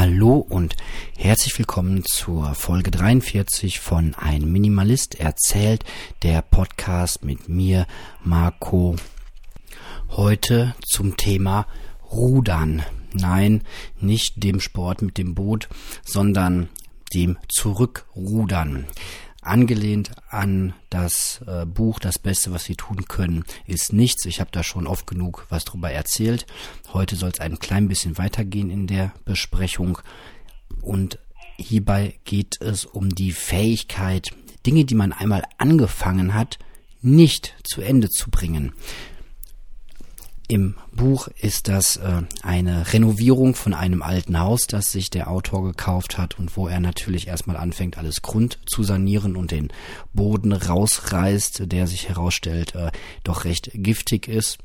Hallo und herzlich willkommen zur Folge 43 von Ein Minimalist erzählt, der Podcast mit mir, Marco. Heute zum Thema Rudern. Nein, nicht dem Sport mit dem Boot, sondern dem Zurückrudern. Angelehnt an das äh, Buch Das Beste, was Sie tun können, ist nichts. Ich habe da schon oft genug was drüber erzählt. Heute soll es ein klein bisschen weitergehen in der Besprechung. Und hierbei geht es um die Fähigkeit, Dinge, die man einmal angefangen hat, nicht zu Ende zu bringen. Im Buch ist das äh, eine Renovierung von einem alten Haus, das sich der Autor gekauft hat und wo er natürlich erstmal anfängt, alles Grund zu sanieren und den Boden rausreißt, der sich herausstellt, äh, doch recht giftig ist.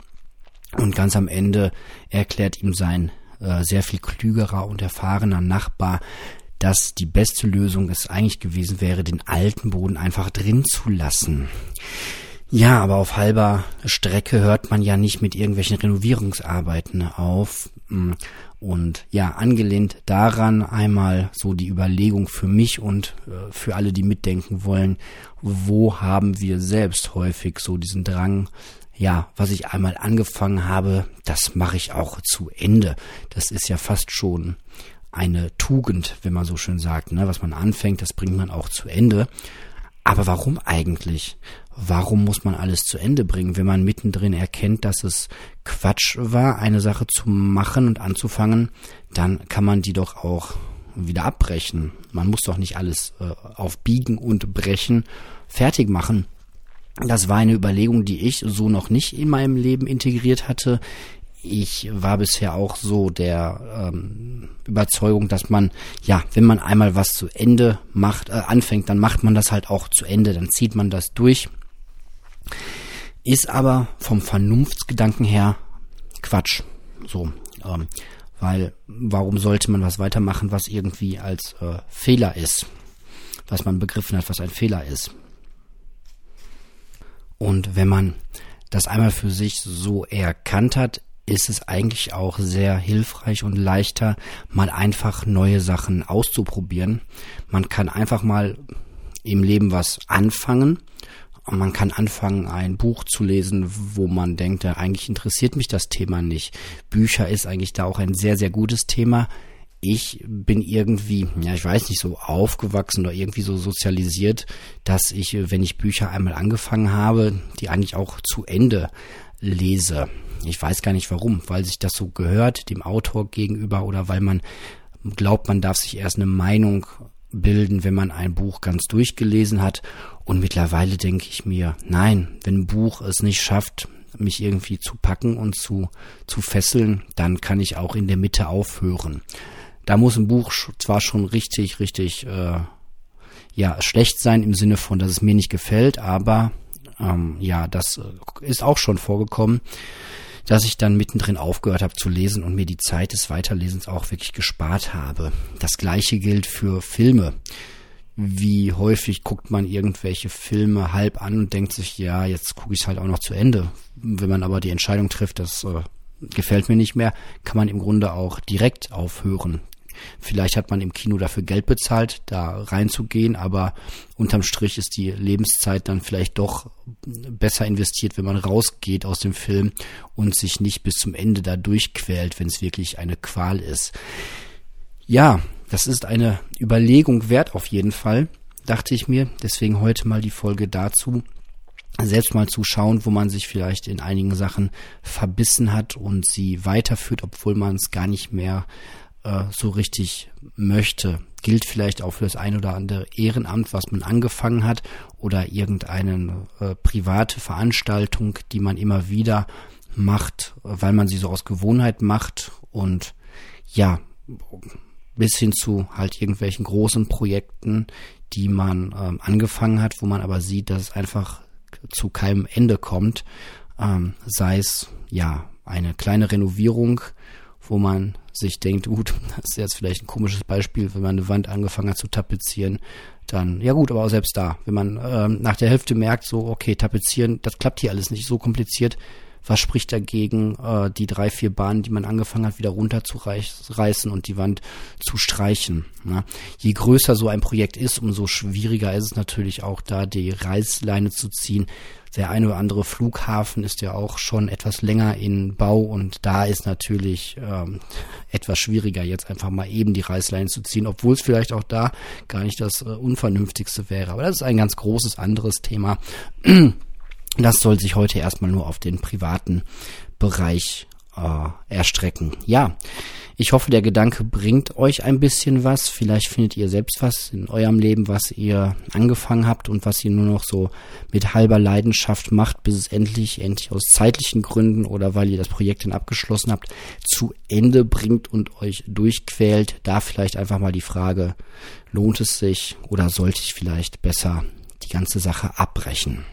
Und ganz am Ende erklärt ihm sein äh, sehr viel klügerer und erfahrener Nachbar, dass die beste Lösung es eigentlich gewesen wäre, den alten Boden einfach drin zu lassen. Ja, aber auf halber Strecke hört man ja nicht mit irgendwelchen Renovierungsarbeiten auf. Mm, und ja, angelehnt daran einmal so die Überlegung für mich und äh, für alle, die mitdenken wollen, wo haben wir selbst häufig so diesen Drang, ja, was ich einmal angefangen habe, das mache ich auch zu Ende. Das ist ja fast schon eine Tugend, wenn man so schön sagt. Ne? Was man anfängt, das bringt man auch zu Ende. Aber warum eigentlich? Warum muss man alles zu Ende bringen, wenn man mittendrin erkennt, dass es Quatsch war, eine Sache zu machen und anzufangen, dann kann man die doch auch wieder abbrechen. Man muss doch nicht alles äh, auf Biegen und Brechen fertig machen. Das war eine Überlegung, die ich so noch nicht in meinem Leben integriert hatte ich war bisher auch so der ähm, Überzeugung, dass man, ja, wenn man einmal was zu Ende macht, äh, anfängt, dann macht man das halt auch zu Ende, dann zieht man das durch. Ist aber vom Vernunftsgedanken her Quatsch. So, ähm, weil warum sollte man was weitermachen, was irgendwie als äh, Fehler ist, was man begriffen hat, was ein Fehler ist. Und wenn man das einmal für sich so erkannt hat, ist es eigentlich auch sehr hilfreich und leichter, mal einfach neue Sachen auszuprobieren. Man kann einfach mal im Leben was anfangen. Und man kann anfangen, ein Buch zu lesen, wo man denkt, eigentlich interessiert mich das Thema nicht. Bücher ist eigentlich da auch ein sehr, sehr gutes Thema. Ich bin irgendwie, ja, ich weiß nicht, so aufgewachsen oder irgendwie so sozialisiert, dass ich, wenn ich Bücher einmal angefangen habe, die eigentlich auch zu Ende lese. Ich weiß gar nicht warum, weil sich das so gehört dem Autor gegenüber oder weil man glaubt, man darf sich erst eine Meinung bilden, wenn man ein Buch ganz durchgelesen hat. Und mittlerweile denke ich mir, nein, wenn ein Buch es nicht schafft, mich irgendwie zu packen und zu, zu fesseln, dann kann ich auch in der Mitte aufhören. Da muss ein Buch zwar schon richtig, richtig, äh, ja, schlecht sein im Sinne von, dass es mir nicht gefällt, aber ähm, ja, das äh, ist auch schon vorgekommen, dass ich dann mittendrin aufgehört habe zu lesen und mir die Zeit des Weiterlesens auch wirklich gespart habe. Das gleiche gilt für Filme. Wie häufig guckt man irgendwelche Filme halb an und denkt sich, ja, jetzt gucke ich es halt auch noch zu Ende. Wenn man aber die Entscheidung trifft, das äh, gefällt mir nicht mehr, kann man im Grunde auch direkt aufhören. Vielleicht hat man im Kino dafür Geld bezahlt, da reinzugehen, aber unterm Strich ist die Lebenszeit dann vielleicht doch besser investiert, wenn man rausgeht aus dem Film und sich nicht bis zum Ende da durchquält, wenn es wirklich eine Qual ist. Ja, das ist eine Überlegung wert auf jeden Fall, dachte ich mir. Deswegen heute mal die Folge dazu selbst mal zu schauen, wo man sich vielleicht in einigen Sachen verbissen hat und sie weiterführt, obwohl man es gar nicht mehr äh, so richtig möchte. Gilt vielleicht auch für das ein oder andere Ehrenamt, was man angefangen hat oder irgendeine äh, private Veranstaltung, die man immer wieder macht, weil man sie so aus Gewohnheit macht und ja, bis hin zu halt irgendwelchen großen Projekten, die man ähm, angefangen hat, wo man aber sieht, dass es einfach zu keinem Ende kommt, ähm, sei es ja eine kleine Renovierung, wo man sich denkt, gut, das ist jetzt vielleicht ein komisches Beispiel, wenn man eine Wand angefangen hat zu tapezieren, dann, ja gut, aber auch selbst da, wenn man ähm, nach der Hälfte merkt, so, okay, tapezieren, das klappt hier alles nicht so kompliziert, Was spricht dagegen, äh, die drei, vier Bahnen, die man angefangen hat, wieder runterzureißen und die Wand zu streichen? Ne? Je größer so ein Projekt ist, umso schwieriger ist es natürlich auch da, die Reißleine zu ziehen. Der eine oder andere Flughafen ist ja auch schon etwas länger in Bau und da ist natürlich ähm, etwas schwieriger, jetzt einfach mal eben die Reißleine zu ziehen, obwohl es vielleicht auch da gar nicht das äh, Unvernünftigste wäre. Aber das ist ein ganz großes anderes Thema. Das soll sich heute erstmal nur auf den privaten Bereich äh, erstrecken. Ja, ich hoffe, der Gedanke bringt euch ein bisschen was. Vielleicht findet ihr selbst was in eurem Leben, was ihr angefangen habt und was ihr nur noch so mit halber Leidenschaft macht, bis es endlich, endlich aus zeitlichen Gründen oder weil ihr das Projekt dann abgeschlossen habt, zu Ende bringt und euch durchquält. Da vielleicht einfach mal die Frage, lohnt es sich oder sollte ich vielleicht besser die ganze Sache abbrechen?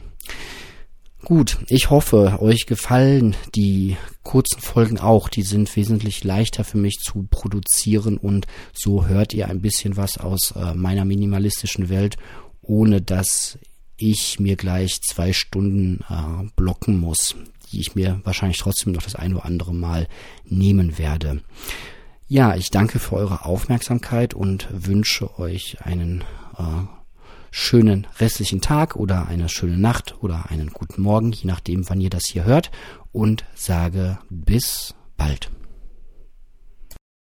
Gut, ich hoffe, euch gefallen die kurzen Folgen auch. Die sind wesentlich leichter für mich zu produzieren und so hört ihr ein bisschen was aus äh, meiner minimalistischen Welt, ohne dass ich mir gleich zwei Stunden äh, blocken muss, die ich mir wahrscheinlich trotzdem noch das ein oder andere Mal nehmen werde. Ja, ich danke für eure Aufmerksamkeit und wünsche euch einen äh, schönen restlichen Tag oder eine schöne Nacht oder einen guten Morgen, je nachdem, wann ihr das hier hört und sage bis bald.